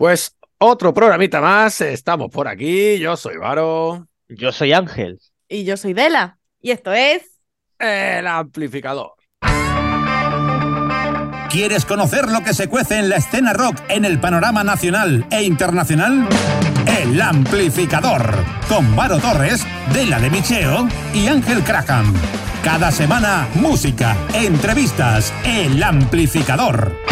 Pues otro programita más, estamos por aquí, yo soy Varo. Yo soy Ángel. Y yo soy Dela. Y esto es... El amplificador. ¿Quieres conocer lo que se cuece en la escena rock en el panorama nacional e internacional? El amplificador, con Varo Torres, Dela de Micheo y Ángel Craham. Cada semana, música, entrevistas, el amplificador.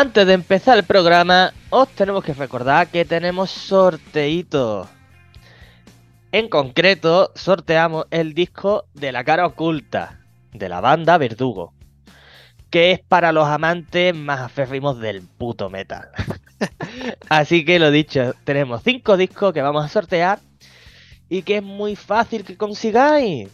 Antes de empezar el programa, os tenemos que recordar que tenemos sorteito. En concreto, sorteamos el disco de la cara oculta de la banda Verdugo, que es para los amantes más aférrimos del puto metal. Así que lo dicho, tenemos cinco discos que vamos a sortear y que es muy fácil que consigáis.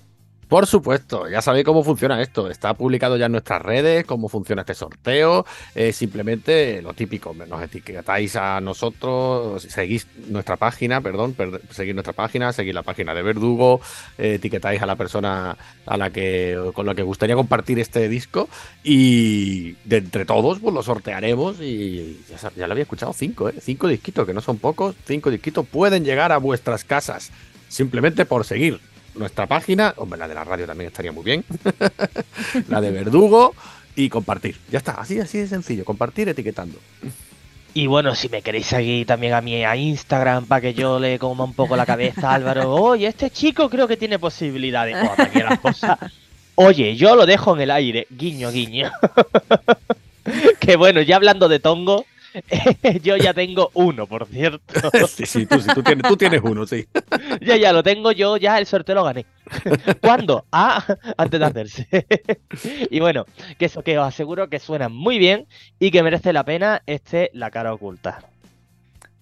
Por supuesto, ya sabéis cómo funciona esto. Está publicado ya en nuestras redes, cómo funciona este sorteo. Eh, simplemente lo típico, nos etiquetáis a nosotros, seguís nuestra página, perdón, seguir nuestra página, seguir la página de Verdugo, eh, etiquetáis a la persona a la que con la que gustaría compartir este disco y de entre todos pues lo sortearemos y ya, ya lo había escuchado cinco, ¿eh? cinco disquitos que no son pocos, cinco disquitos pueden llegar a vuestras casas simplemente por seguir nuestra página, hombre, la de la radio también estaría muy bien, la de Verdugo y compartir. Ya está, así, así de sencillo, compartir etiquetando. Y bueno, si me queréis seguir también a mí a Instagram para que yo le coma un poco la cabeza a Álvaro, oye, este chico creo que tiene posibilidades. cosas. Oye, yo lo dejo en el aire, guiño, guiño. que bueno, ya hablando de tongo, yo ya tengo uno, por cierto. Sí, sí, tú, sí, tú, tienes, tú tienes uno, sí. ya, ya, lo tengo yo, ya el sorteo lo gané. ¿Cuándo? Ah, antes de hacerse. y bueno, que eso que os aseguro que suena muy bien y que merece la pena este La cara oculta.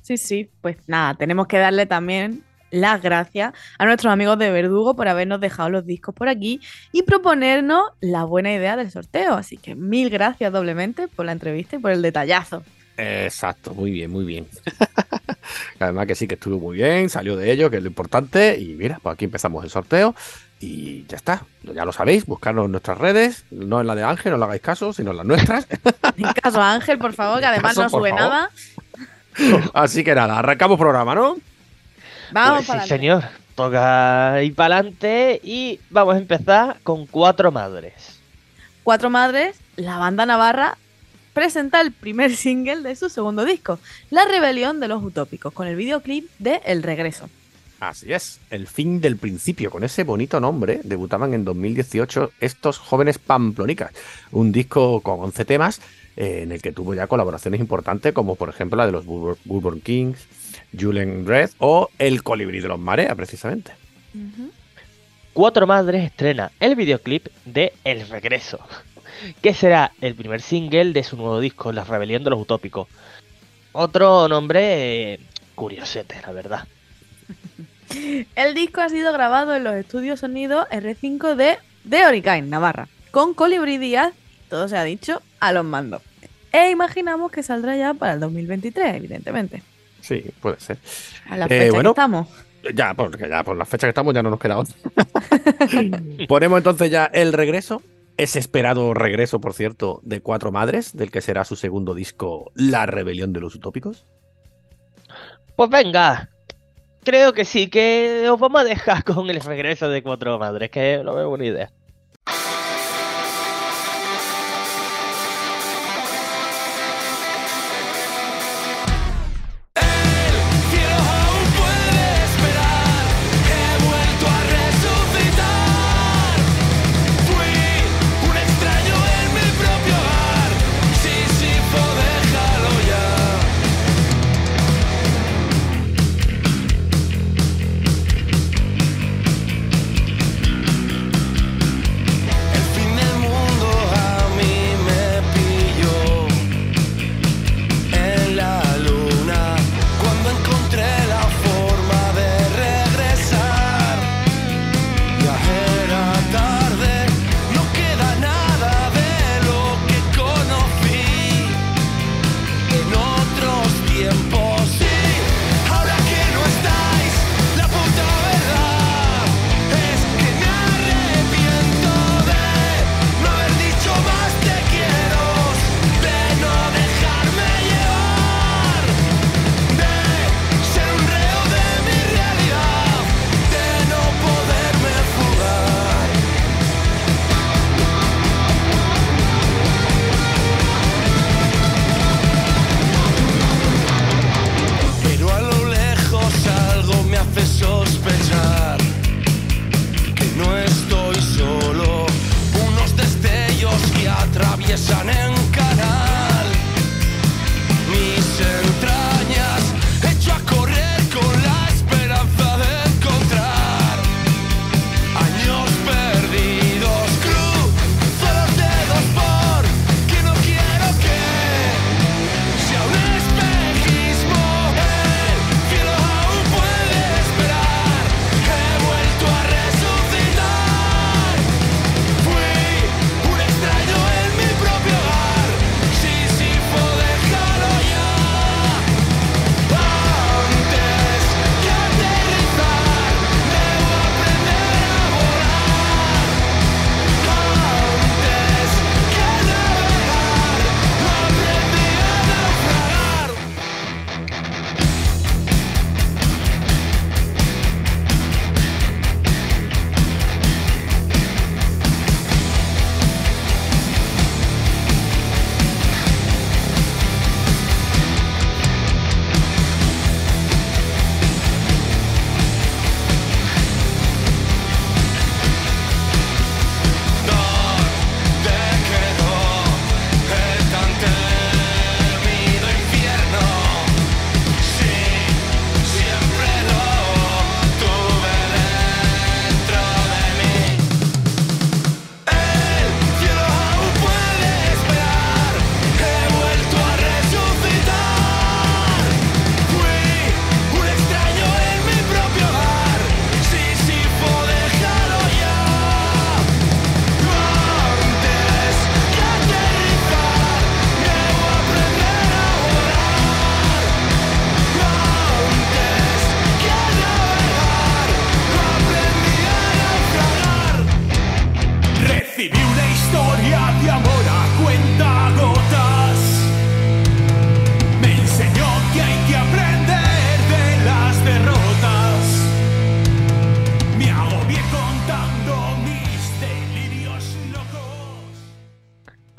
Sí, sí, pues nada, tenemos que darle también las gracias a nuestros amigos de Verdugo por habernos dejado los discos por aquí y proponernos la buena idea del sorteo. Así que mil gracias doblemente por la entrevista y por el detallazo. Exacto, muy bien, muy bien. Además que sí que estuvo muy bien, salió de ello, que es lo importante. Y mira, pues aquí empezamos el sorteo y ya está. Ya lo sabéis, buscarnos en nuestras redes, no en la de Ángel, no le hagáis caso, sino en las nuestras. En caso a Ángel, por favor, que además no sube nada. Así que nada, arrancamos programa, ¿no? Vamos pues para sí, señor. Toca ir para adelante y vamos a empezar con Cuatro Madres. Cuatro Madres, la banda navarra presenta el primer single de su segundo disco, La Rebelión de los Utópicos, con el videoclip de El Regreso. Así es, el fin del principio, con ese bonito nombre, debutaban en 2018 estos jóvenes pamplonicas, un disco con 11 temas eh, en el que tuvo ya colaboraciones importantes como por ejemplo la de los Bourbon Kings, Julian Red o El Colibrí de los Marea, precisamente. Cuatro Madres estrena el videoclip de El Regreso, que será el primer single de su nuevo disco, La Rebelión de los Utópicos. Otro nombre eh, curiosete, la verdad. El disco ha sido grabado en los estudios sonido R5 de, de Navarra, con Colibrí Díaz, todo se ha dicho, a los mandos. E imaginamos que saldrá ya para el 2023, evidentemente. Sí, puede ser. A la fecha que estamos. Ya, porque ya por la fecha que estamos ya no nos queda otra. Ponemos entonces ya el regreso ese esperado regreso, por cierto, de Cuatro Madres, del que será su segundo disco, La Rebelión de los Utópicos? Pues venga, creo que sí, que os vamos a dejar con el regreso de Cuatro Madres, que no veo buena idea.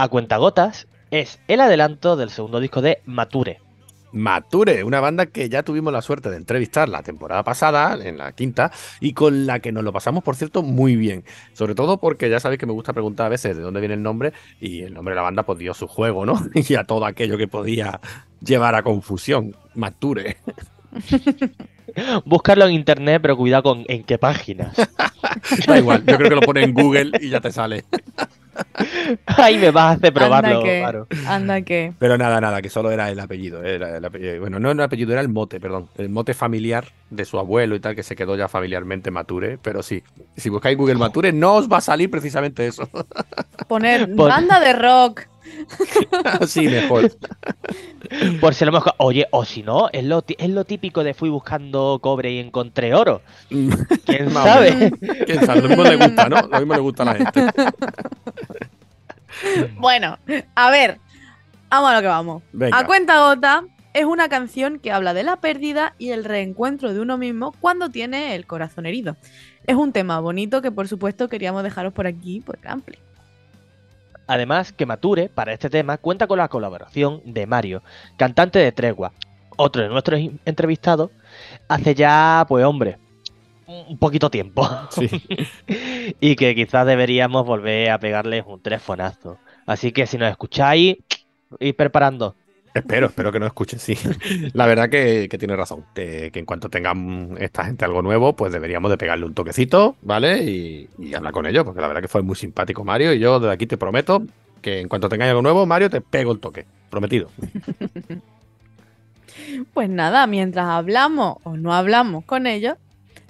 A cuentagotas es el adelanto del segundo disco de Mature. Mature, una banda que ya tuvimos la suerte de entrevistar la temporada pasada, en la quinta, y con la que nos lo pasamos, por cierto, muy bien. Sobre todo porque ya sabéis que me gusta preguntar a veces de dónde viene el nombre, y el nombre de la banda pues dio su juego, ¿no? Y a todo aquello que podía llevar a confusión. Mature. Buscarlo en internet, pero cuidado con en qué páginas. Da igual, yo creo que lo pone en Google y ya te sale. Ahí me vas a hacer probarlo, anda que, anda que. Pero nada, nada, que solo era el apellido. Era el apellido- bueno, no era el apellido, era el mote, perdón. El mote familiar de su abuelo y tal, que se quedó ya familiarmente Mature. Pero sí, si buscáis Google Mature, no os va a salir precisamente eso. Poner Pon- banda de rock. Así mejor. Por si lo mejor. Oye, o si no, es lo, ti- es lo típico de fui buscando cobre y encontré oro. ¿Quién sabe? Quién sabe, lo mismo le gusta, ¿no? Lo mismo le gusta a la gente. Bueno, a ver, vamos a lo que vamos. Venga. A cuenta gota es una canción que habla de la pérdida y el reencuentro de uno mismo cuando tiene el corazón herido. Es un tema bonito que por supuesto queríamos dejaros por aquí por ampli. Además, que Mature, para este tema, cuenta con la colaboración de Mario, cantante de Tregua, otro de nuestros entrevistados, hace ya, pues hombre, un poquito tiempo. Sí. y que quizás deberíamos volver a pegarles un telefonazo. Así que si nos escucháis, ir preparando. Espero, espero que no escuchen, sí. La verdad que, que tiene razón. Que, que en cuanto tengan esta gente algo nuevo, pues deberíamos de pegarle un toquecito, ¿vale? Y, y hablar con ellos, porque la verdad que fue muy simpático Mario. Y yo desde aquí te prometo que en cuanto tengáis algo nuevo, Mario, te pego el toque. Prometido. Pues nada, mientras hablamos o no hablamos con ellos,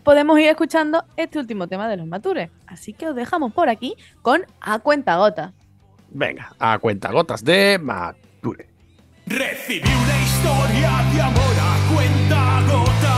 podemos ir escuchando este último tema de los matures. Así que os dejamos por aquí con A cuenta gota. Venga, a cuentagotas de Mature. Recibí una historia de amor a cuenta gotas.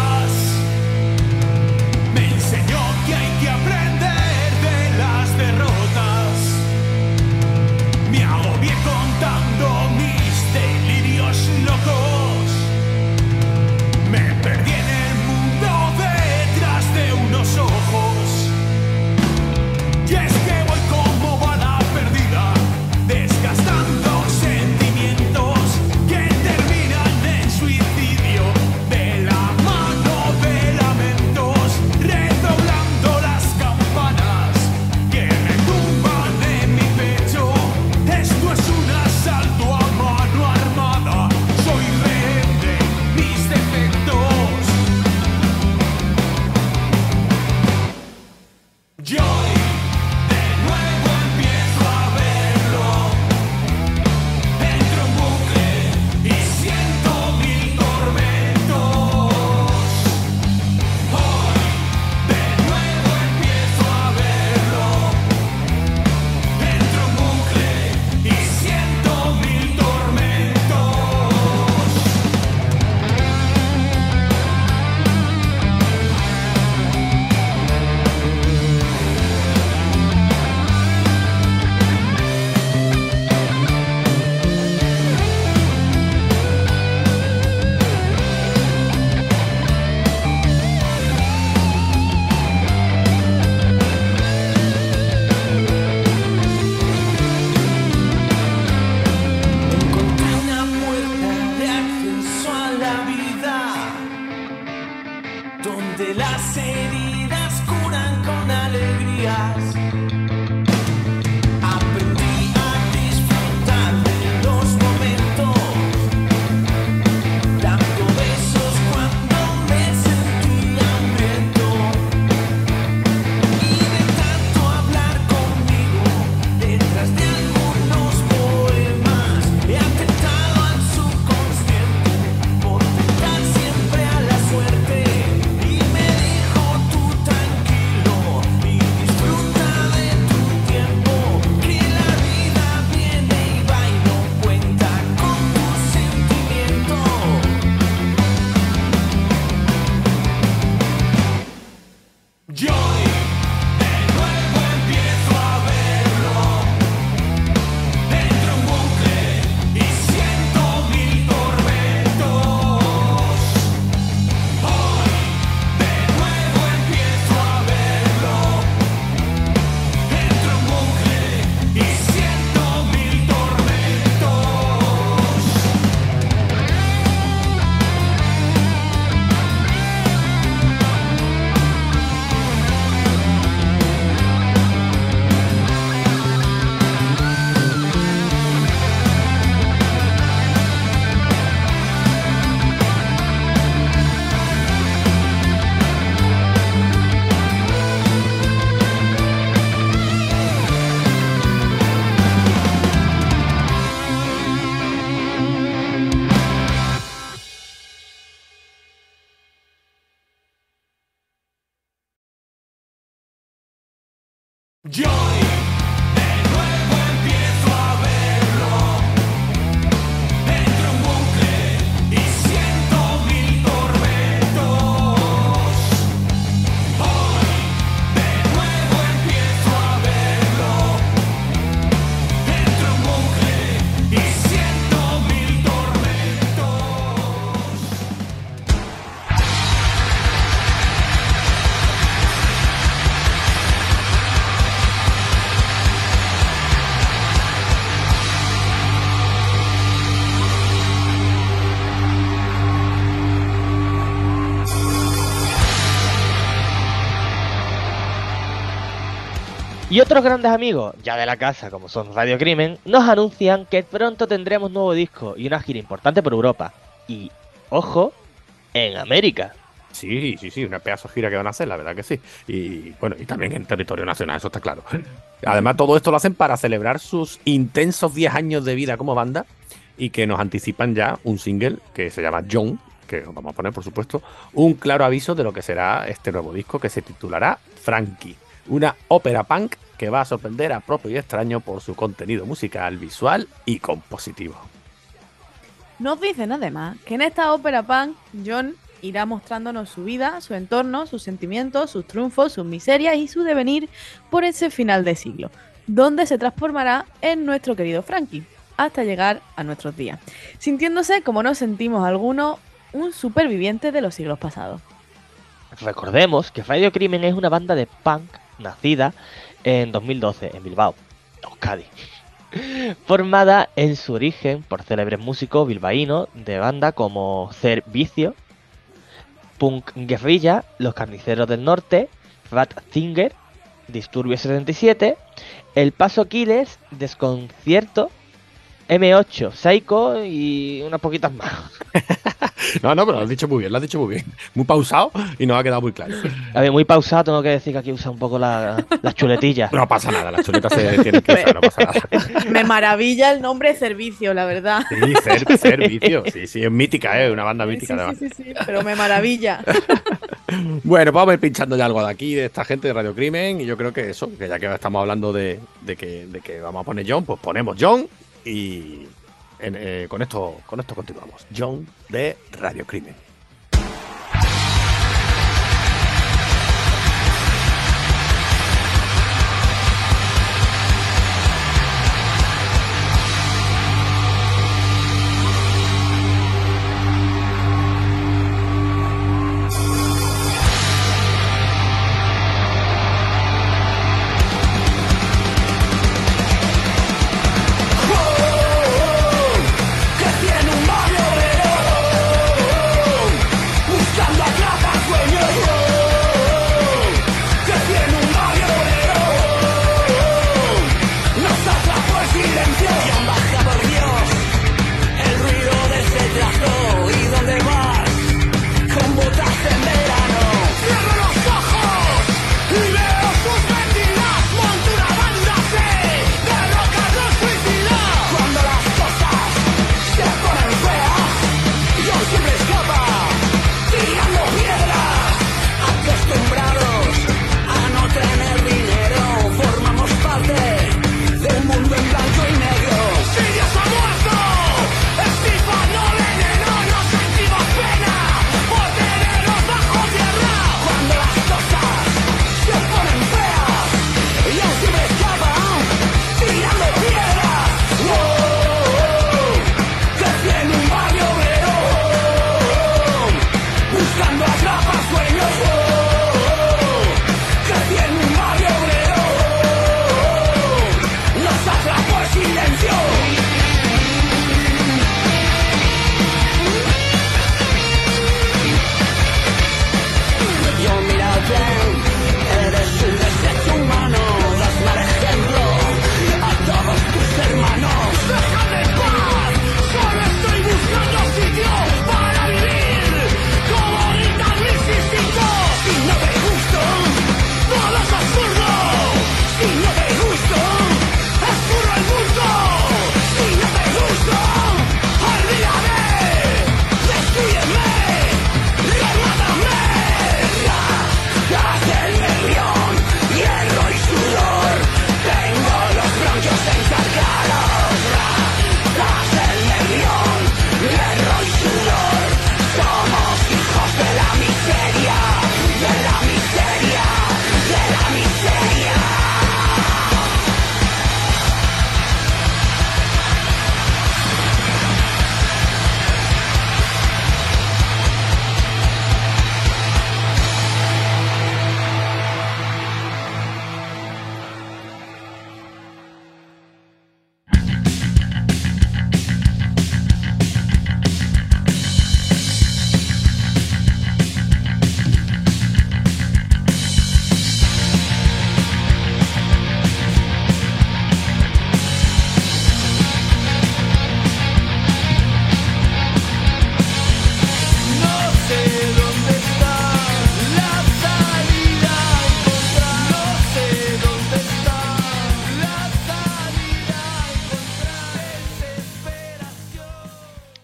Y otros grandes amigos, ya de la casa, como son Radio Crimen, nos anuncian que pronto tendremos nuevo disco y una gira importante por Europa. Y, ojo, en América. Sí, sí, sí, una pedazo de gira que van a hacer, la verdad que sí. Y bueno, y también en territorio nacional, eso está claro. Además, todo esto lo hacen para celebrar sus intensos 10 años de vida como banda y que nos anticipan ya un single que se llama John, que os vamos a poner, por supuesto, un claro aviso de lo que será este nuevo disco que se titulará Frankie, una ópera punk que va a sorprender a propio y extraño por su contenido musical, visual y compositivo. Nos dicen además que en esta ópera punk, John irá mostrándonos su vida, su entorno, sus sentimientos, sus triunfos, sus miserias y su devenir por ese final de siglo, donde se transformará en nuestro querido Frankie, hasta llegar a nuestros días, sintiéndose como nos sentimos algunos un superviviente de los siglos pasados. Recordemos que Radio Crimen es una banda de punk nacida en 2012 en Bilbao, Euskadi. Formada en su origen por célebres músicos bilbaínos de banda como Cer Vicio, Punk Guerrilla, Los Carniceros del Norte, Rat Zinger, Disturbio 77, El Paso Aquiles, Desconcierto, M8, Psycho y unas poquitas más. No, no, pero lo has dicho muy bien, lo has dicho muy bien. Muy pausado y nos ha quedado muy claro. A ver, muy pausado, tengo que decir que aquí usa un poco la- las chuletillas. No pasa nada, las chuletas se tienen que usar, no pasa nada. Me maravilla el nombre servicio, la verdad. Sí, ser, servicio. Sí, sí, es mítica, ¿eh? Una banda mítica, sí, además. sí, sí, sí, pero me maravilla. Bueno, vamos a ir pinchando ya algo de aquí, de esta gente de Radio Crimen. Y yo creo que eso, que ya que estamos hablando de, de que, de que vamos a poner John, pues ponemos John y eh, con, esto, con esto continuamos. John de Radio Crimen.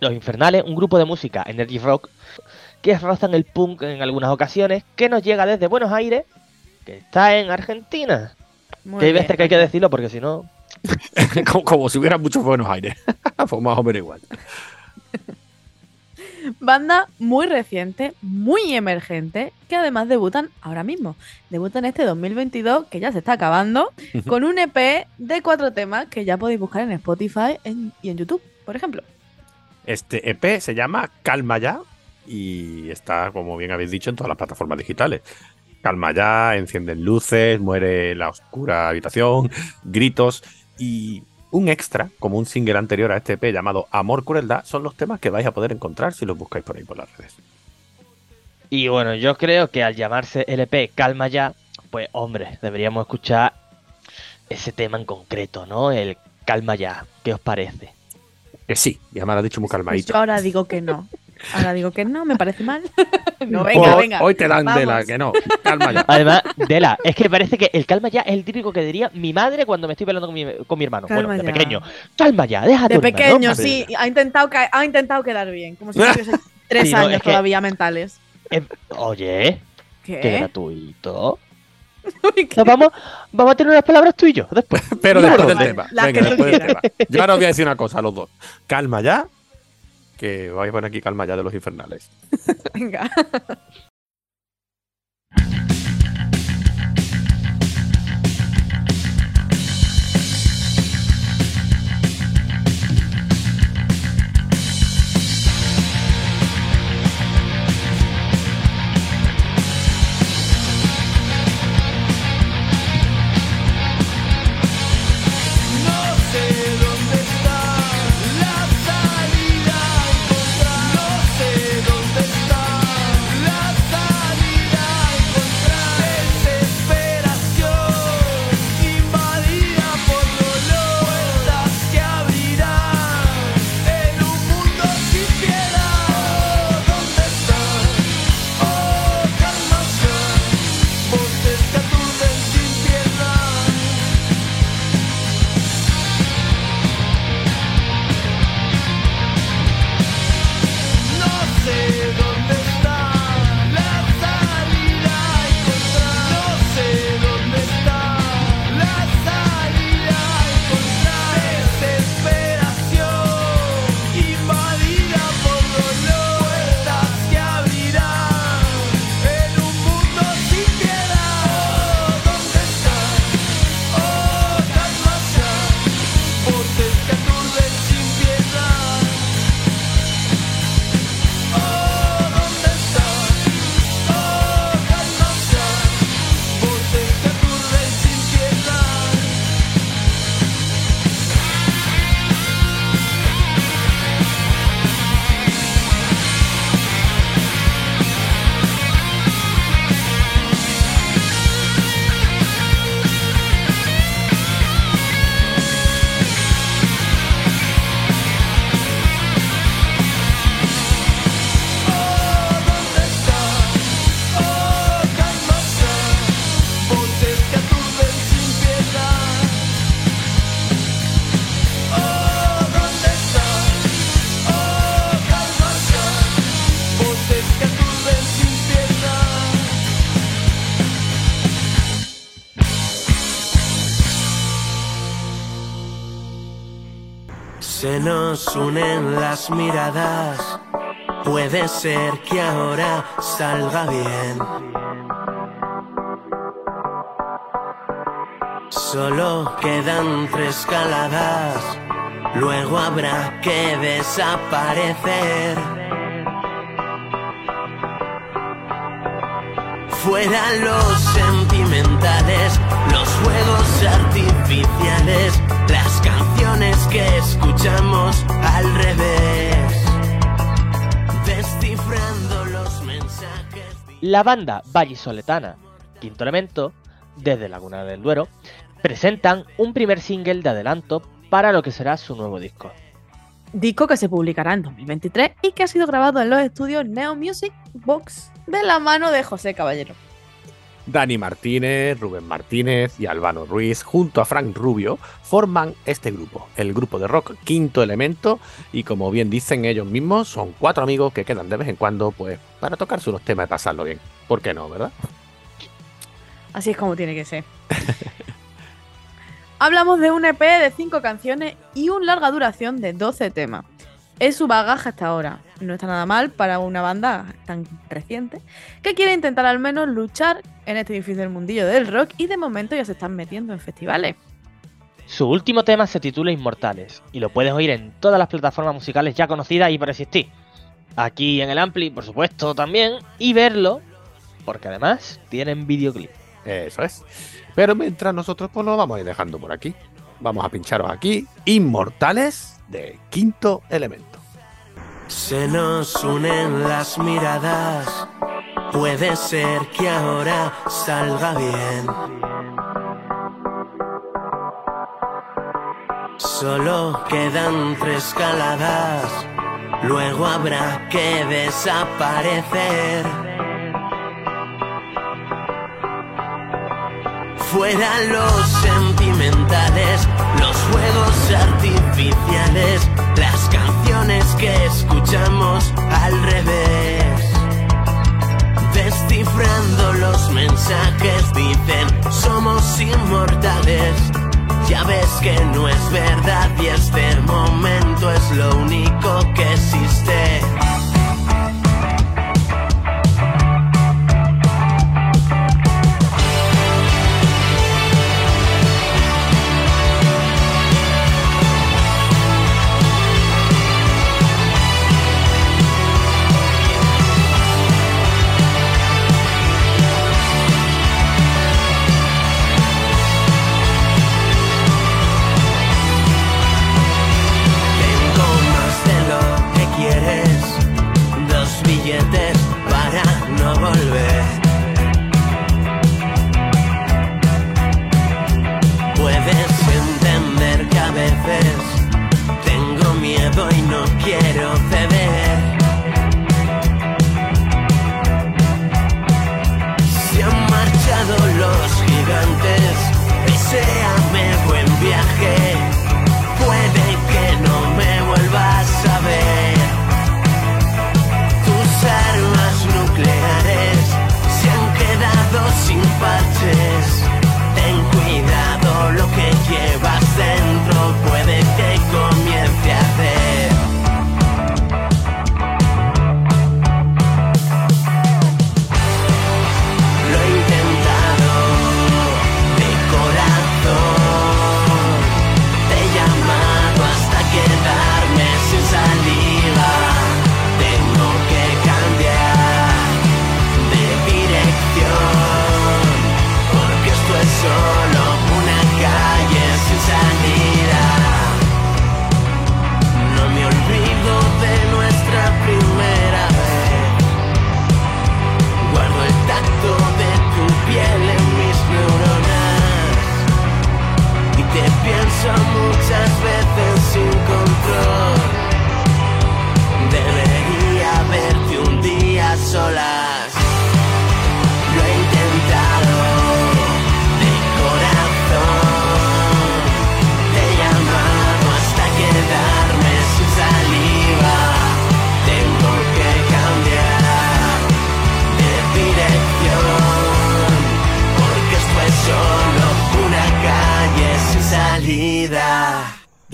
Los Infernales, un grupo de música energy rock que rozan el punk en algunas ocasiones, que nos llega desde Buenos Aires, que está en Argentina. Muy que hay bien. veces que hay que decirlo porque si no... como, como si hubiera muchos Buenos Aires. pues más o menos igual. Banda muy reciente, muy emergente, que además debutan ahora mismo. Debutan este 2022, que ya se está acabando, con un EP de cuatro temas que ya podéis buscar en Spotify en- y en YouTube, por ejemplo. Este EP se llama Calma Ya y está, como bien habéis dicho, en todas las plataformas digitales. Calma Ya, encienden luces, muere la oscura habitación, gritos y un extra, como un single anterior a este EP llamado Amor Crueldad, son los temas que vais a poder encontrar si los buscáis por ahí por las redes. Y bueno, yo creo que al llamarse LP Calma Ya, pues hombre, deberíamos escuchar ese tema en concreto, ¿no? El Calma Ya. ¿Qué os parece? Que sí, y además lo ha dicho muy Pues calmadito. yo ahora digo que no. Ahora digo que no, me parece mal. no, hoy, venga, venga. hoy te dan de la vamos. que no. Calma ya. Además, Dela, es que parece que el calma ya es el típico que diría mi madre cuando me estoy peleando con mi, con mi hermano. Calma bueno, de ya. pequeño. Calma ya, deja a De hermano, pequeño, sí, ha intentado, ha intentado quedar bien, como si tuviese tres Sí, no, años que- todavía mentales. Eh, oye, ¿Qué? qué gratuito. Nos vamos, vamos a tener unas palabras tú y yo después. Pero No, después del vale, tema. Venga, después del tema. Yo ahora os voy a decir una cosa a los dos. Calma ya. Que vais a poner aquí calma ya de los infernales. Venga. nos unen las miradas. Puede ser que ahora salga bien. Solo quedan tres caladas. Luego habrá que desaparecer. Fuera los sentimentales, los juegos artificiales, las canciones que escuchamos al revés. Descifrando los mensajes. La banda vallisoletana Quinto Elemento, desde Laguna del Duero, presentan un primer single de adelanto para lo que será su nuevo disco. Disco que se publicará en 2023 y que ha sido grabado en los estudios Neo Music Box de la mano de José Caballero. Dani Martínez, Rubén Martínez y Albano Ruiz, junto a Frank Rubio, forman este grupo, el grupo de rock Quinto Elemento, y como bien dicen ellos mismos, son cuatro amigos que quedan de vez en cuando, pues, para tocarse unos temas y pasarlo bien. ¿Por qué no, verdad? Así es como tiene que ser. Hablamos de un EP de 5 canciones y un larga duración de 12 temas. Es su bagaje hasta ahora. No está nada mal para una banda tan reciente que quiere intentar al menos luchar en este difícil mundillo del rock y de momento ya se están metiendo en festivales. Su último tema se titula Inmortales y lo puedes oír en todas las plataformas musicales ya conocidas y por existir. Aquí en el Ampli, por supuesto, también, y verlo, porque además tienen videoclip. Eso es. Pero mientras nosotros pues lo vamos a ir dejando por aquí. Vamos a pincharos aquí, Inmortales de Quinto Elemento. Se nos unen las miradas. Puede ser que ahora salga bien. Solo quedan tres caladas. Luego habrá que desaparecer. Fuera los sentimentales, los juegos artificiales, las canciones que escuchamos al revés. Descifrando los mensajes dicen, somos inmortales. Ya ves que no es verdad y este momento es lo único que existe.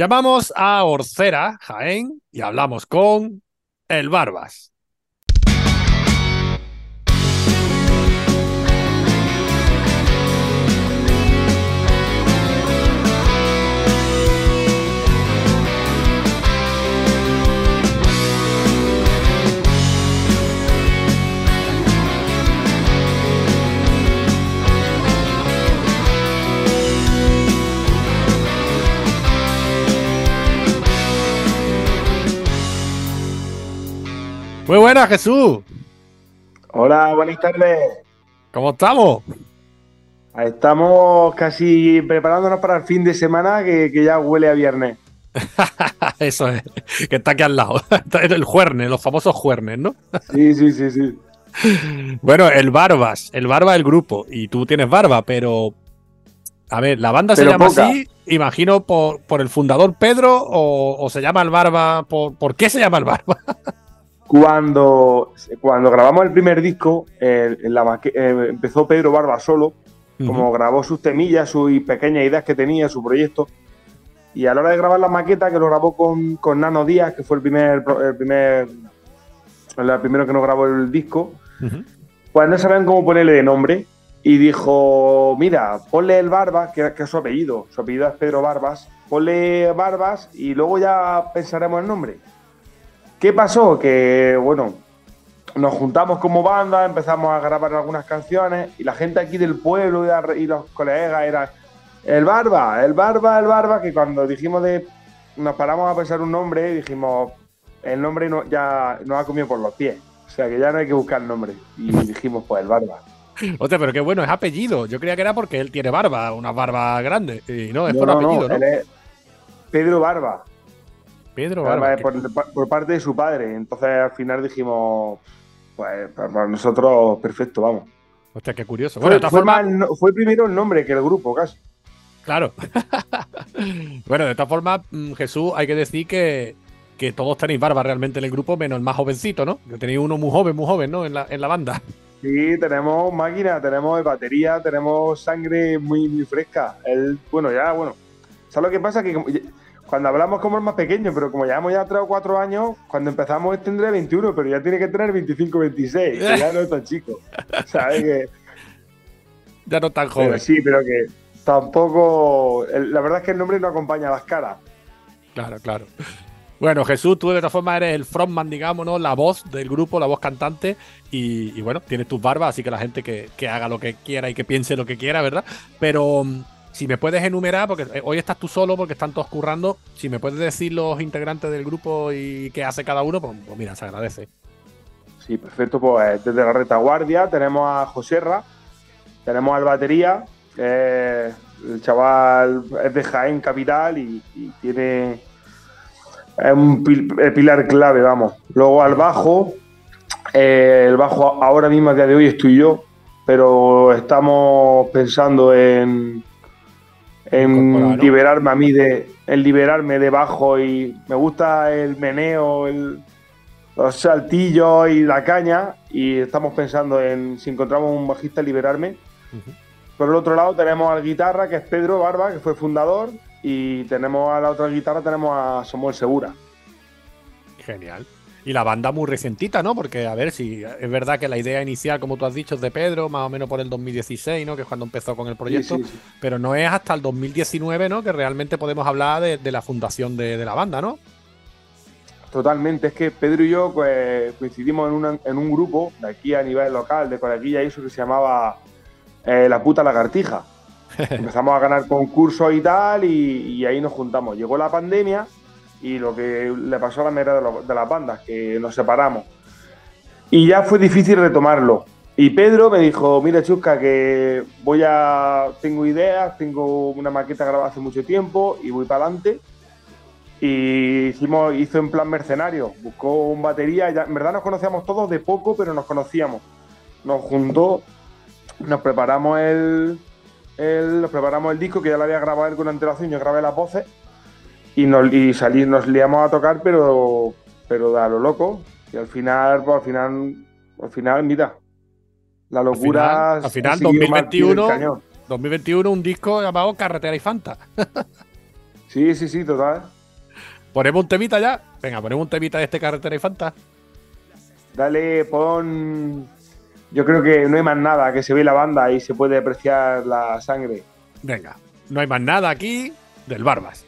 Llamamos a Orcera, Jaén, y hablamos con el Barbas. Muy buenas, Jesús. Hola, buenas tardes. ¿Cómo estamos? Estamos casi preparándonos para el fin de semana que, que ya huele a viernes. Eso es, que está aquí al lado. El juernes, los famosos juernes, ¿no? Sí, sí, sí, sí. Bueno, el Barbas, el Barba del grupo, y tú tienes barba, pero. A ver, ¿la banda se llama poca. así? Imagino por, por el fundador Pedro, o, o se llama el Barba. Por, ¿Por qué se llama el Barba? Cuando, cuando grabamos el primer disco, eh, la eh, empezó Pedro Barba solo, como grabó sus temillas, sus pequeñas ideas que tenía, su proyecto. Y a la hora de grabar la maqueta, que lo grabó con, con Nano Díaz, que fue el primer, el primer, el primero que nos grabó el disco, Ujú. pues no sabían cómo ponerle de nombre. Y dijo, mira, ponle el Barbas, que, que es su apellido, su apellido es Pedro Barbas, ponle Barbas y luego ya pensaremos el nombre. ¿Qué pasó? Que, bueno, nos juntamos como banda, empezamos a grabar algunas canciones y la gente aquí del pueblo y, los colegas eran el Barba, el Barba, el Barba, que cuando dijimos de, nos paramos a pensar un nombre dijimos, el nombre no- ya nos ha comido por los pies. O sea que ya no hay que buscar nombre. Y dijimos, pues el Barba. Hostia, pero qué bueno, es apellido. Yo creía que era porque él tiene barba, una barba grande. Y no, es No, por no, apellido, ¿no? él es Pedro Barba. Pedro es por, por parte de su padre. Entonces al final dijimos, pues para para nosotros perfecto, vamos. Hostia, qué curioso. Fue, Bueno, fue el no- fue primero el nombre que el grupo, casi. Claro. bueno, de todas formas, mm, Jesús, hay que decir que, que todos tenéis barba realmente en el grupo, menos el más jovencito, ¿no? Que tenéis uno muy joven, muy joven, ¿no? En la, en la banda. Sí, tenemos máquina, tenemos batería, tenemos sangre muy, muy fresca. El, bueno, ya, bueno. ¿Sabes lo que pasa? Que como- cuando hablamos como el más pequeño, pero como llevamos ya 3 o 4 años, cuando empezamos él tendría 21, pero ya tiene que tener 25, 26, que ya no es tan chico. ¿Sabes? Que, Ya no tan pero joven. sí, pero que tampoco... la verdad es que el nombre no acompaña a las caras. Claro, claro. Bueno, Jesús, tú de todas formas eres el frontman, digamos, ¿no? La voz del grupo, la voz cantante. Y, y bueno, tienes tus barbas, así que la gente que, que haga lo que quiera y que piense lo que quiera, ¿verdad? Pero mm, si me puedes enumerar, porque eh, hoy estás tú solo, porque están todos currando, si me puedes decir los integrantes del grupo y qué hace cada uno, pues, pues mira, se agradece. Sí, perfecto. Pues desde la retaguardia tenemos a Joserra, tenemos al batería, eh, el chaval es de Jaén Capital y, tiene es un pilar clave, vamos. Luego al bajo, eh, el bajo ahora mismo a día de hoy estoy yo, pero estamos pensando en en ¿no? liberarme a mí de en liberarme de bajo y me gusta el meneo, el, los saltillos y la caña y estamos pensando en si encontramos un bajista liberarme. Por el otro lado tenemos al guitarra que es Pedro Barba, que fue fundador, y tenemos a la otra guitarra tenemos a Samuel Segura. Genial. Y la banda muy recientita, ¿no? Porque, a ver, si es verdad que la idea inicial, como tú has dicho, es de Pedro, más o menos por el 2016, ¿no? Que es cuando empezó con el proyecto. Sí, sí, sí. Pero no es hasta el 2019, ¿no? Que realmente podemos hablar de, de la fundación de, de la banda, ¿no? Totalmente, es que Pedro y yo pues, coincidimos en, una- en un grupo de aquí a nivel local, de Coraquilla y eso que se llamaba eh, La puta lagartija. Empezamos a ganar concursos y tal y, y ahí nos juntamos. Llegó la pandemia y lo que le pasó a la mayoría de, los- de las bandas, que nos separamos. Y ya fue difícil retomarlo. Y Pedro me dijo, mira Chusca, que voy a... Tengo ideas, tengo una maqueta grabada hace mucho tiempo y voy para adelante. Y hicimos, hizo en plan mercenario, buscó un batería, en verdad nos conocíamos todos de poco, pero nos conocíamos. Nos juntó, nos preparamos el, el- preparamos el disco, que ya lo había grabado él con antelación, yo grabé las voces, y nos, y salí, nos liamos a tocar, pero, pero a lo loco. Y al final, pues al final, al final, mira, la locura. al final, al del 2021. cañón. 2021, un disco llamado Carretera y Fanta. Sí, sí, sí, total. ¿Ponemos un temita ya? Venga, ponemos un temita de este Carretera y Fanta. Dale, pon. Yo creo que no hay más nada, que se ve la banda y se puede apreciar la sangre. Venga, no hay más nada aquí del Barbas.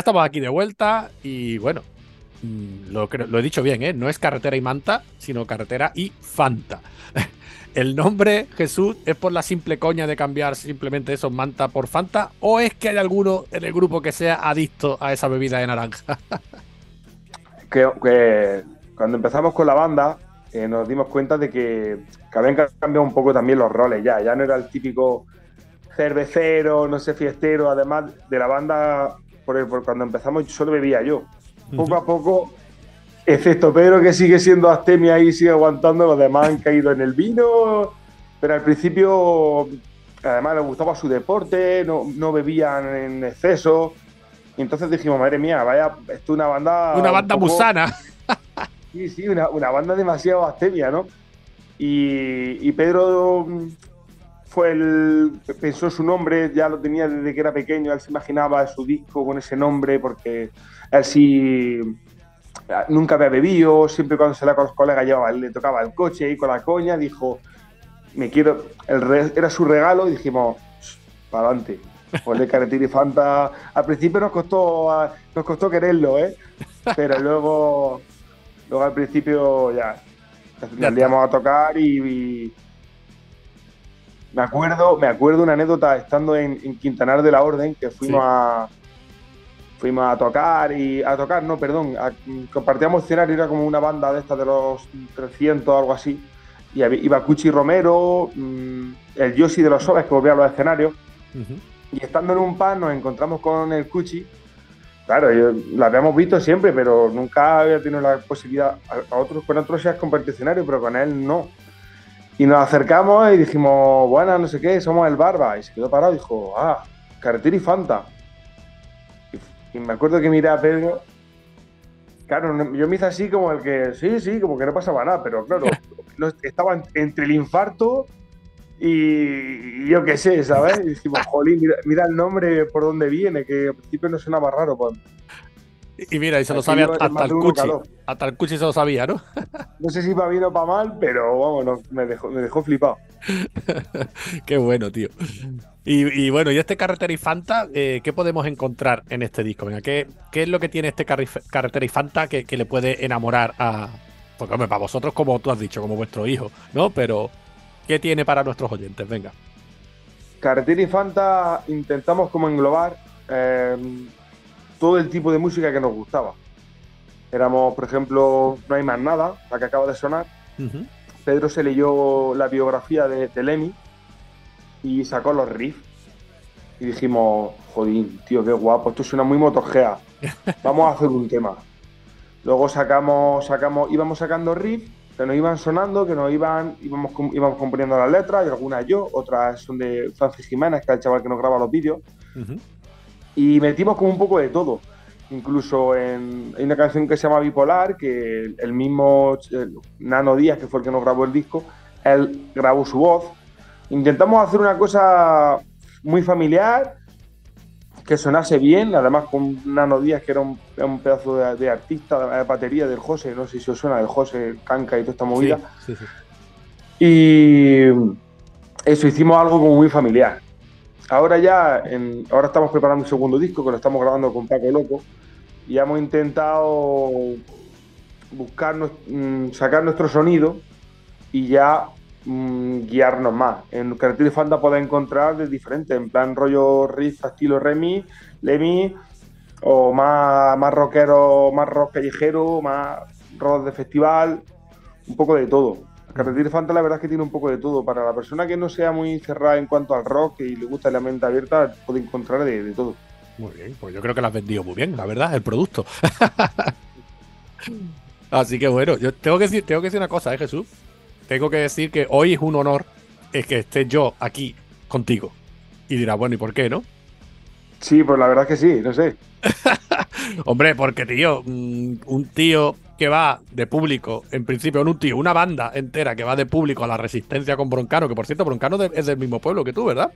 Estamos aquí de vuelta y bueno, mm, lo, he dicho bien, ¿eh? No es carretera y manta, sino carretera y Fanta. ¿El nombre, Jesús, es por la simple coña de cambiar simplemente esos manta por Fanta? ¿O es que hay alguno en el grupo que sea adicto a esa bebida de naranja? que cuando empezamos con la banda eh, nos dimos cuenta de que, que habían cambiado un poco también los roles ya. Ya no era el típico cervecero, no sé, fiestero. Además de la banda, por, por cuando empezamos solo bebía yo. Poco a poco, excepto Pedro que sigue siendo astemia y sigue aguantando, los demás han caído en el vino. Pero al principio, además les gustaba su deporte, no, no bebían en exceso. Y entonces dijimos, madre mía, vaya, esto es una banda. Una un banda poco- musana. Sí, sí, una, una banda demasiado astemia, ¿no? Y, y Pedro fue el. pensó su nombre, ya lo tenía desde que era pequeño, él se imaginaba su disco con ese nombre, porque él sí eh, nunca había bebido, siempre cuando salía con los colegas llevaba, le tocaba el coche y con la coña, dijo, me quiero. El re- era su regalo y dijimos, para adelante. Ponle carretilla y Fanta. Al principio nos costó, ah, nos costó quererlo, ¿eh? Pero luego, luego al principio ya Ya salíamos a tocar y, y me acuerdo, me acuerdo una anécdota estando en, en Quintanar de la Orden que fuimos Sí. a fuimos a tocar y a tocar, no, perdón, a- compartíamos escenario, era como una banda de estas de los 300 o algo así. Y había- iba Cuchi Romero, mm, el Yoshi de los Sobes que volvía a los escenarios. Y estando en un pan nos encontramos con el Cuchi. Claro, yo, la habíamos visto siempre, pero nunca había tenido la posibilidad. A, a otros, con otros ya has compartido escenario, pero con él no. Y nos acercamos y dijimos, bueno, no sé qué, somos el Barba. Y se quedó parado y dijo, ah, carretera y Fanta. Y, y me acuerdo que miré a Pedro. Claro, yo me hice así como el que, sí, sí, como que no pasaba nada, pero claro, estaba en- entre el infarto y, y yo qué sé, ¿sabes? Y dijimos, jolín, mira, mira el nombre por dónde viene, que al principio no sonaba raro. Pues, Y mira, y se lo yo- hasta el Cuchi. Hasta el Cuchi se lo sabía, ¿no? no sé si para bien o para mal, pero vamos, no, me, dejó, me dejó flipado. Qué bueno, tío. Y, y bueno, y este Carretera y Fanta, eh, ¿qué podemos encontrar en este disco? Venga, ¿qué, qué es lo que tiene este Carretera y Fanta que, que le puede enamorar a. Porque, hombre, para vosotros, como tú has dicho, como vuestro hijo, ¿no? Pero, ¿qué tiene para nuestros oyentes? Venga. Carretera y Fanta intentamos como englobar eh, todo el tipo de música que nos gustaba. Éramos, por ejemplo, No hay más nada, la que acaba de sonar. Pedro se leyó la biografía de, de Lemmy y sacó los riffs. Y dijimos, jodín, tío, qué guapo, esto suena muy motogea. Vamos a hacer un tema. Luego sacamos, sacamos, íbamos sacando riffs que nos iban sonando, que nos iban, íbamos, íbamos componiendo las letras, y algunas yo, otras son de Francis Jiménez, que es el chaval que nos graba los vídeos. Y metimos como un poco de todo. Incluso en, hay una canción que se llama Bipolar, que el, el mismo el Nano Díaz, que fue el que nos grabó el disco, él grabó su voz. Intentamos hacer una cosa muy familiar, que sonase bien, además con Nano Díaz, que era un, pedazo de, de artista de batería del José, no sé si os suena, del José Canca y toda esta movida. Sí, sí, sí. Y eso, hicimos algo como muy familiar. Ahora ya, en- ahora estamos preparando un segundo disco que lo estamos grabando con Paco Loco y hemos intentado buscar, mm, sacar nuestro sonido y ya mm, guiarnos más. En Carretera y Fanta podés encontrar de diferentes, en plan rollo riff estilo Remy, Lemmy, o más, más rockero, más rock callejero, más rock de festival, un poco de todo. Carretera Fanta la verdad es que tiene un poco de todo. Para la persona que no sea muy cerrada en cuanto al rock y le gusta la mente abierta, puede encontrar de, de todo. Muy bien, pues yo creo que lo has vendido muy bien, la verdad, el producto. Así que bueno, yo tengo que decir, tengo que decir una cosa, ¿eh, Jesús? Tengo que decir que hoy es un honor es que esté yo aquí contigo. Y dirá, bueno, ¿y por qué, no? Sí, pues la verdad es que sí, no sé. Hombre, porque, tío, mm, un tío que va de público, en principio, un tío, una banda entera que va de público a la resistencia con Broncano, que por cierto, Broncano es del mismo pueblo que tú, ¿verdad?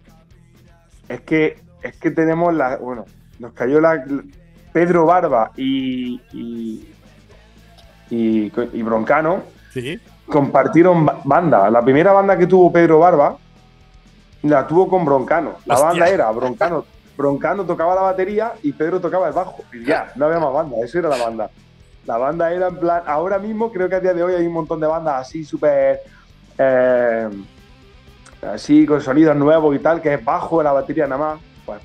Es que, es que tenemos la. Bueno, nos cayó la. Pedro Barba y. y, y, y Broncano Sí. compartieron ba- banda. La primera banda que tuvo Pedro Barba la tuvo con Broncano. La Hostia. banda era Broncano. Broncano tocaba la batería y Pedro tocaba el bajo. Y ya, no había más banda, eso era la banda. La banda era en plan. Ahora mismo creo que a día de hoy hay un montón de bandas así súper. eh, así con sonidos nuevos y tal, que es bajo la batería nada más. Pues,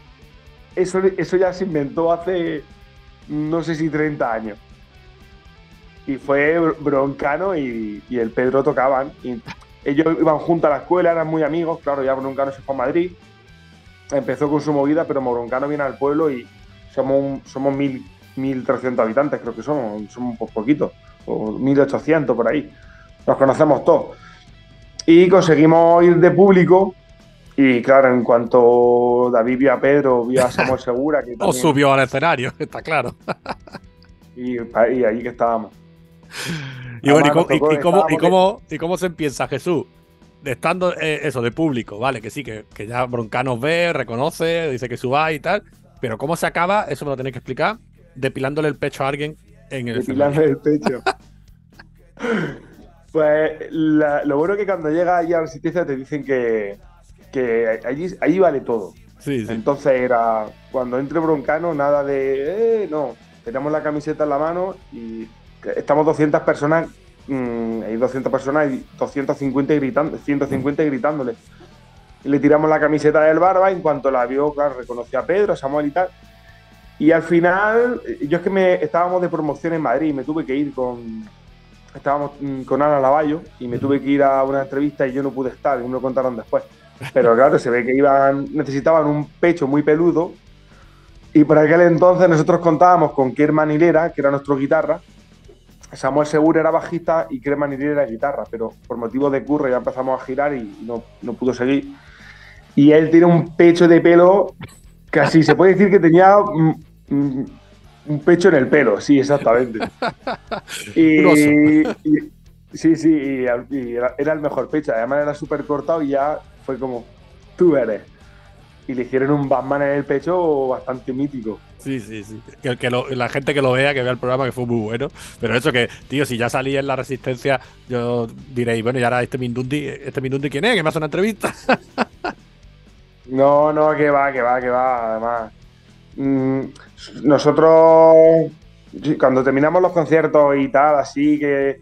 eso, eso ya se inventó hace no sé si 30 años. Y fue Br- Broncano y, y el Pedro tocaban. Y ellos iban juntos a la escuela, eran muy amigos. Claro, ya Broncano se fue a Madrid. Empezó con su movida, pero Broncano viene al pueblo y somos, un- somos mil, 1.300 habitantes, creo que somos. Somos un poquitos. O 1.800 por ahí. Nos conocemos todos. Y conseguimos ir de público. Y claro, en cuanto David vio a Pedro, vio a Samuel Segura, que O también- subió al escenario, está claro. y, ahí que estábamos. Y bueno, ¿y cómo, y- cómo- y cómo se empieza, Jesús? De Estando eh, eso, de público, vale, que sí, que, que ya Broncanos ve, reconoce, dice que suba y tal. Pero ¿cómo se acaba? Eso me lo tenéis que explicar. Depilándole el pecho a alguien en el Depilando escenario. el pecho. pues la- lo bueno es que cuando llega allí a la resistencia te dicen que, que allí, allí vale todo. Sí, sí. Entonces era, cuando entre Broncano, nada de, eh, no, tenemos la camiseta en la mano y estamos 200 personas, mm, hay 200 personas y 250 gritando, 150 gritándole. Y le tiramos la camiseta del barba, en cuanto la vio, claro, reconoció a Pedro, a Samuel y tal. Y al final, yo es que me estábamos de promoción en Madrid, me tuve que ir con. Estábamos mm, con Ana Lavallo y me tuve que ir a una entrevista y yo no pude estar, y me lo contaron después. Pero claro, se ve que iban, necesitaban un pecho muy peludo. Y por aquel entonces nosotros contábamos con Kerman Hilera, que era nuestro guitarra. Samuel Segura era bajista y Kerman Hilera era guitarra, pero por motivos de curro ya empezamos a girar y no, no pudo seguir. Y él tiene un pecho de pelo, casi se puede decir que tenía mm, mm, un pecho en el pelo, sí, exactamente. Y, sí, sí, y, y era, era el mejor pecho. Además era súper cortado y ya fue como, tú eres. Y le hicieron un Batman en el pecho bastante mítico. Sí, sí, sí. Que, que lo- la gente que lo vea, que vea el programa, que fue muy bueno. Pero eso que, tío, si ya salí en la resistencia, yo diréis, bueno, y ahora este Mindundi, ¿este Mindundi quién es? Que me hace una entrevista. No, no, que va, que va, que va. Además, mm, nosotros, cuando terminamos los conciertos y tal, así que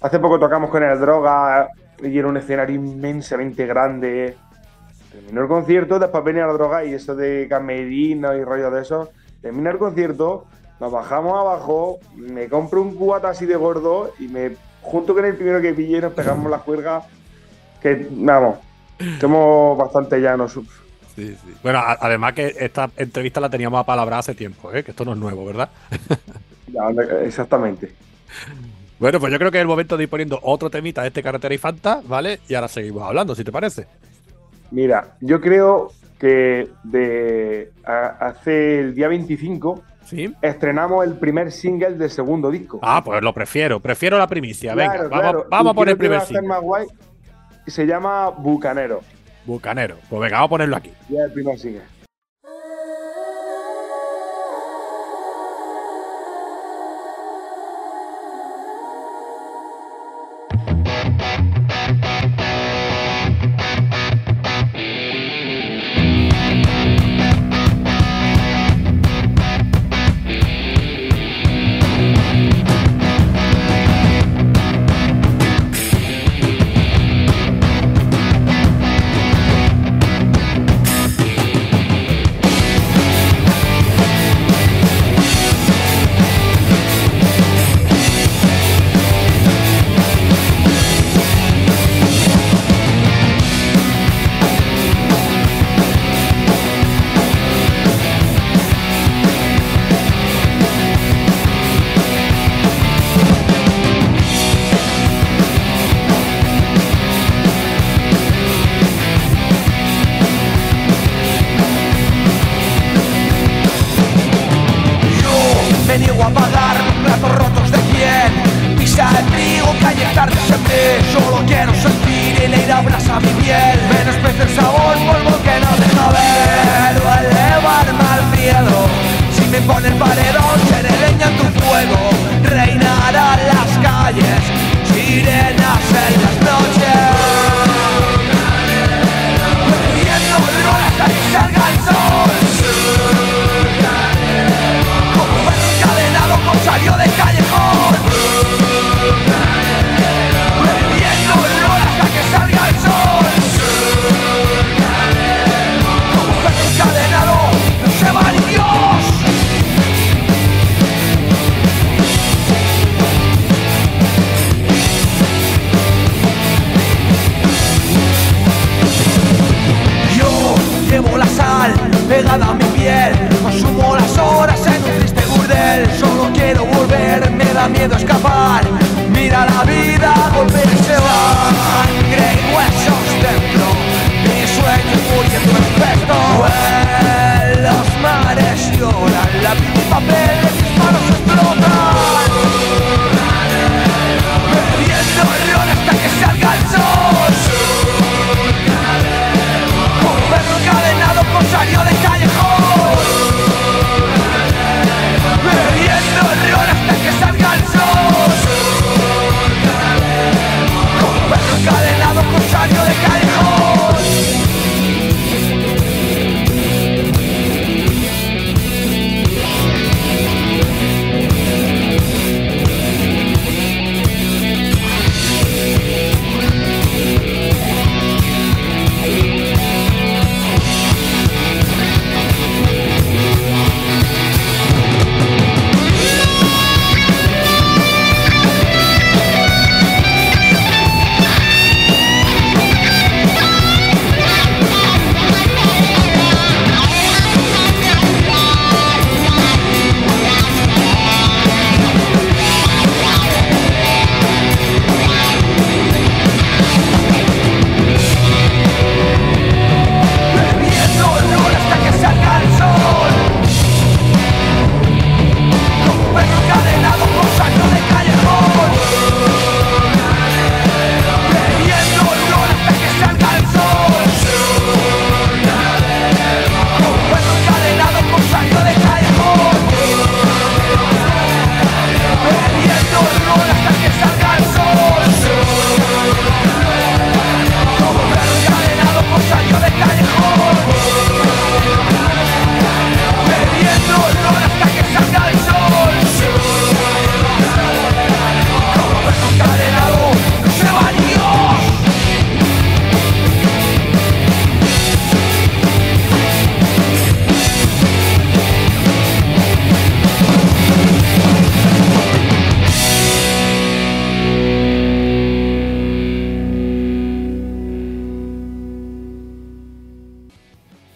hace poco tocamos con el Droga y era un escenario inmensamente grande. Terminó el concierto, después venía la droga y eso de camerino y rollo de eso. Termina el concierto, nos bajamos abajo, me compro un cubata así de gordo y me junto con el primero que pillé nos pegamos las cuergas. Que, vamos, somos bastante llanos. Sí, sí. Bueno, a- además que esta entrevista la teníamos apalabrada hace tiempo, ¿eh? que esto no es nuevo, ¿verdad? Ya, Exactamente. Bueno, pues yo creo que es el momento de ir poniendo otro temita de este Carretera y Fanta, ¿vale? Y ahora seguimos hablando, si te parece. Mira, yo creo que de a- hace el día 25 ¿Sí? estrenamos el primer single del segundo disco. Ah, pues lo prefiero. Prefiero la primicia. Venga, Claro, vamos, claro. vamos a poner el primer single. más guay. Se llama Bucanero. Bucanero. Pues venga, vamos a ponerlo aquí. Ya el primer single.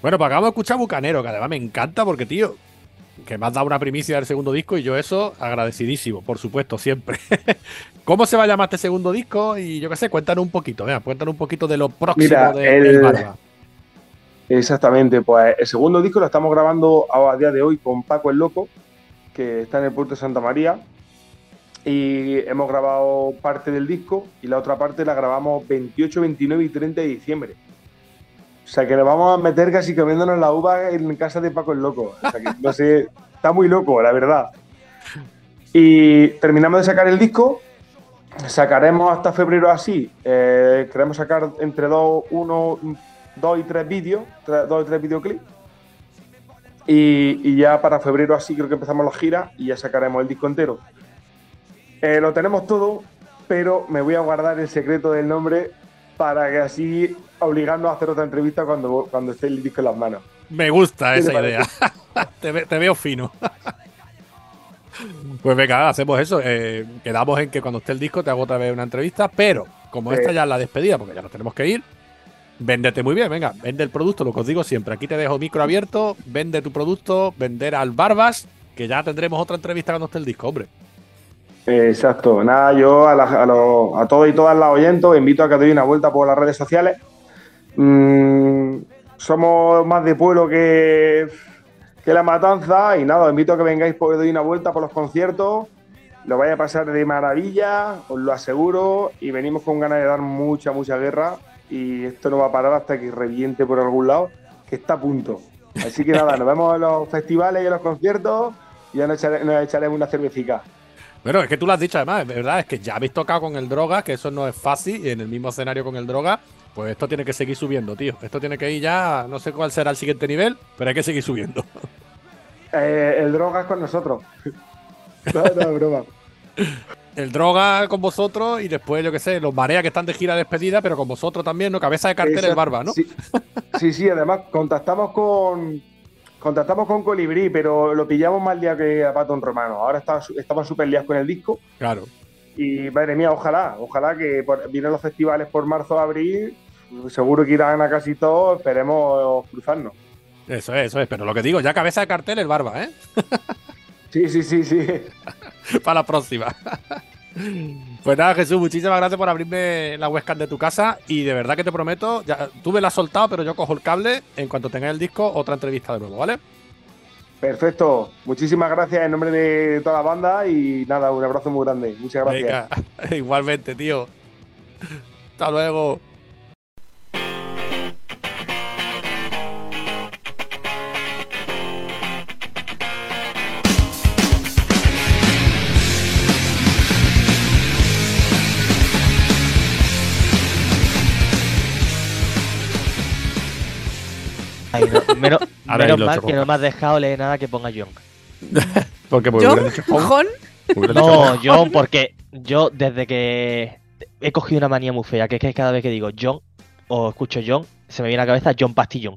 Bueno, pues acabamos de escuchar Bucanero, que además me encanta porque, tío, que me has dado una primicia del segundo disco y yo eso agradecidísimo, por supuesto, siempre. ¿Cómo se va a llamar este segundo disco? Y yo qué sé, cuéntanos un poquito, venga, cuéntanos un poquito de lo próximo Mira, de el- El Barba. Exactamente, pues el segundo disco lo estamos grabando a día de hoy con Paco el Loco, que está en el puerto de Santa María. Y hemos grabado parte del disco y la otra parte la grabamos 28, 29 y 30 de diciembre. O sea que nos vamos a meter casi comiéndonos la uva en casa de Paco el Loco. O sea que no sé, está muy loco, la verdad. Y terminamos de sacar el disco. Sacaremos hasta febrero así. eh, queremos sacar entre dos, uno, dos y tres vídeos, dos y tres videoclips. Y, y ya para febrero así creo que empezamos la gira y ya sacaremos el disco entero. Eh, lo tenemos todo, pero me voy a guardar el secreto del nombre para que así obligarnos a hacer otra entrevista cuando, cuando esté el disco en las manos. Me gusta ¿Qué te esa idea. te, ve- te veo fino. pues venga, hacemos eso. eh, quedamos en que cuando esté el disco te hago otra vez una entrevista, pero como esta ya es la despedida, porque ya nos tenemos que ir, véndete muy bien, venga, vende el producto, lo que os digo siempre. Aquí te dejo micro abierto, vende tu producto, vender al Barbas, que ya tendremos otra entrevista cuando esté el disco, hombre. Exacto. Nada, yo a, la- a todos y todas las oyentes invito a que deis una vuelta por las redes sociales. Mm, somos más de pueblo que, que la matanza y nada, os invito a que vengáis por doy una vuelta por los conciertos. Lo vais a pasar de maravilla, os lo aseguro, y venimos con ganas de dar mucha, mucha guerra y esto no va a parar hasta que reviente por algún lado, que está a punto. Así que nada, nos vemos en los festivales y en los conciertos y ya nos, echare- nos echaremos una cervecita. Pero es que tú lo has dicho además, es verdad, es que ya habéis tocado con el droga, que eso no es fácil, y en el mismo escenario con el droga, pues esto tiene que seguir subiendo, tío. Esto tiene que ir ya, no sé cuál será el siguiente nivel, pero hay que seguir subiendo. Eh, el droga es con nosotros. no, no, broma. El droga con vosotros y después, yo qué sé, los marea que están de gira despedida, pero con vosotros también, ¿no? Cabeza de cartel el Exacto. barba, ¿no? Sí, sí, sí, además contactamos con contactamos con Colibrí, pero lo pillamos más día que a Patón Romano. Ahora está, estamos súper liados con el disco Claro. Y madre mía, ojalá, ojalá que por- vienen los festivales por marzo, abril, seguro que irán a casi todos, esperemos cruzarnos. Eso es, eso es. Pero lo que digo, ya cabeza de cartel el barba, ¿eh? Sí, sí, sí, sí. Para la próxima. Pues nada, Jesús, muchísimas gracias por abrirme la webcam de tu casa y de verdad que te prometo, ya, tú me la has soltado, pero yo cojo el cable en cuanto tenga el disco, otra entrevista de nuevo, ¿vale? Perfecto. Muchísimas gracias en nombre de toda la banda y nada, un abrazo muy grande. Muchas gracias. Igualmente, tío. Hasta luego. Ay, no, menos Ahora menos mal que no me has dejado leer nada que ponga John. Porque pues, ¿Jon? hubiera dicho No, John. John, porque yo desde que he cogido una manía muy fea, que es que cada vez que digo John o escucho John, se me viene a la cabeza John Pastillón.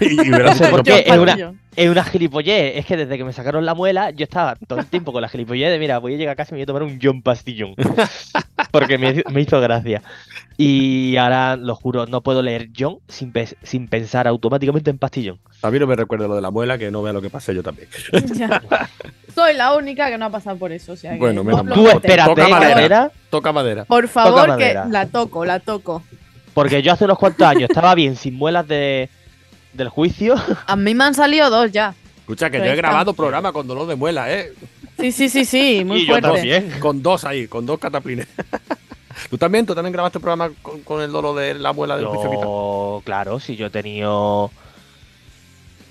Y John. qué, es una, es una gilipollez. Es que desde que me sacaron la muela, yo estaba todo el tiempo con la gilipollez de, mira, voy a llegar a casa y me voy a tomar un John Pastillón. Porque me, me hizo gracia. Y ahora, lo juro, no puedo leer John sin, pe- sin pensar automáticamente en Pastillón. A mí no me recuerda lo de la muela, que no vea lo que pasé yo también. Ya. Soy la única que no ha pasado por eso. O sea que Bueno, menos vos mal. Tú espérate, Toca madera. Cabrera, Toca madera. Por favor, que madera. la toco, la toco. porque yo hace unos cuantos años estaba bien sin muelas de, del juicio. A mí me han salido dos ya. Escucha, que Pero yo he está. grabado programa con dolor de muela, ¿eh? Sí, sí, sí, sí, muy y yo fuerte. también. Con dos ahí, con dos cataplines. ¿Tú también? ¿Tú también grabaste programa con, con el dolor de la muela del juicio quitado? Yo, claro, si yo he tenido.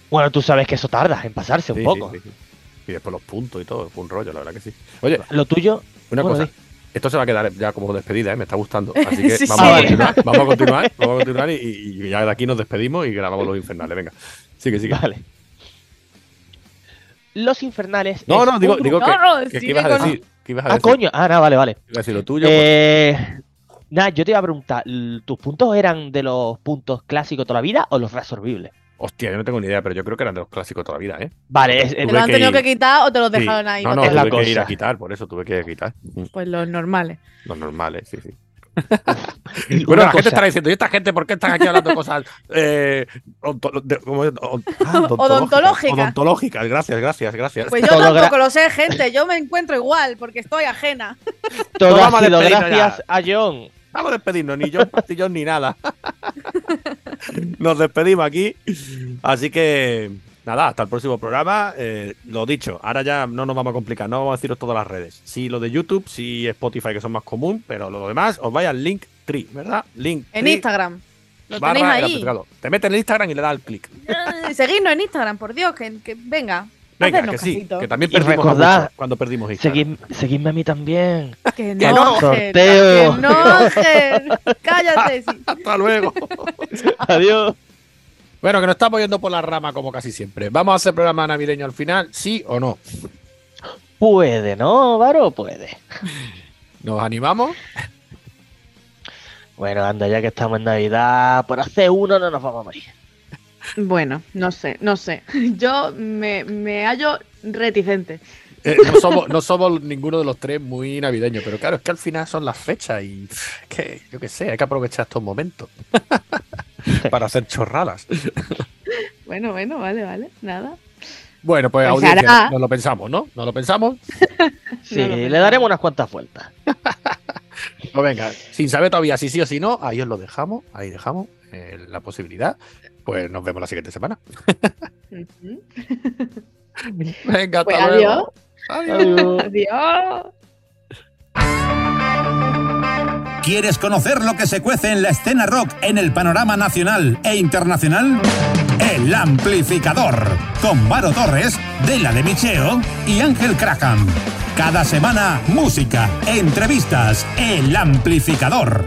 Bueno, tú sabes que eso tarda en pasarse un poco. sí, sí, sí. Y después los puntos y todo, fue un rollo, la verdad que sí. Oye, Lo tuyo. una Bueno, cosa. Esto se va a quedar ya como despedida, ¿eh? me está gustando. Así que Sí, vamos, sí. A continuar, vamos a continuar, vamos a continuar y, y ya de aquí nos despedimos y grabamos los infernales. Venga, sigue, sigue. Vale. Los infernales. No, no, digo, un digo que, No, que- ¿qué sigue ibas a con- decir? ¿Qué ibas a Ah, decir? coño. Ah, no, vale, vale. Iba a decir lo tuyo. pues, Eh, nada, yo te iba a preguntar, ¿tus puntos eran de los puntos clásicos toda la vida o los reabsorbibles? Hostia, yo no tengo ni idea, pero yo creo que eran de los clásicos toda la vida, ¿eh? Vale, es, ¿Te Tuve lo han que tenido ir- que quitar o te lo Sí. dejaron ahí? No, no, para Es la tuve que ir a quitar, por eso tuve que quitar. Pues los normales. Los normales, sí, sí. y Bueno, la gente cosa, estará diciendo, ¿y esta gente por qué están aquí hablando de cosas eh, onto- de- ¿cómo es? On- ah, Odontológicas. Odontológicas, gracias, gracias, gracias. Pues yo Todo tampoco lo sé, gente. Yo me encuentro igual porque estoy ajena. No sido despedirnos gracias a John. Vamos a despedirnos, ni yo pastillón ni nada. Nos despedimos aquí. Así que, nada, hasta el próximo programa. Eh, lo dicho, ahora ya no nos vamos a complicar, no vamos a deciros todas las redes. Sí, lo de YouTube, sí Spotify, que son más común, pero lo demás, os vais al link tree, ¿verdad? Link En Instagram. Lo tenéis ahí. Te metes en Instagram y le das al clic. Eh, Seguidnos en Instagram, por Dios, que, que venga. Venga, hacernos que sí, casito. que también perdimos recordad, cuando perdimos Instagram. Seguid- seguidme a mí también. Que Que no, no. Sorteo. Que no, Ángel. Cállate. sí. Hasta luego. Adiós. bueno, que nos estamos yendo por la rama como casi siempre. ¿Vamos a hacer programa navideño al final? ¿Sí o no? Puede, ¿no, Varo? Puede. ¿Nos animamos? Bueno, anda, ya que estamos en Navidad, por hacer uno no nos vamos a morir. Bueno, no sé, no sé. Yo me, me hallo reticente. Eh, no, somos, no somos ninguno de los tres muy navideños, pero claro, es que al final son las fechas y que, yo qué sé, hay que aprovechar estos momentos para hacer chorradas. Bueno, bueno, vale, vale. Nada. Bueno, pues, Pues audiencia, hará. nos lo pensamos, ¿no? ¿Nos lo pensamos? Sí, No lo le daremos unas cuantas vueltas. Pues venga, sin saber todavía si sí o si no, ahí os lo dejamos, ahí dejamos eh, la posibilidad. Pues nos vemos la siguiente semana. Venga, hasta Pues luego. adiós. Adiós. Adiós. Adiós. ¿Quieres conocer lo que se cuece en la escena rock en el panorama nacional e internacional? El Amplificador, con Varo Torres, Dela de Micheo y Ángel Craham. Cada semana, música, entrevistas, El Amplificador.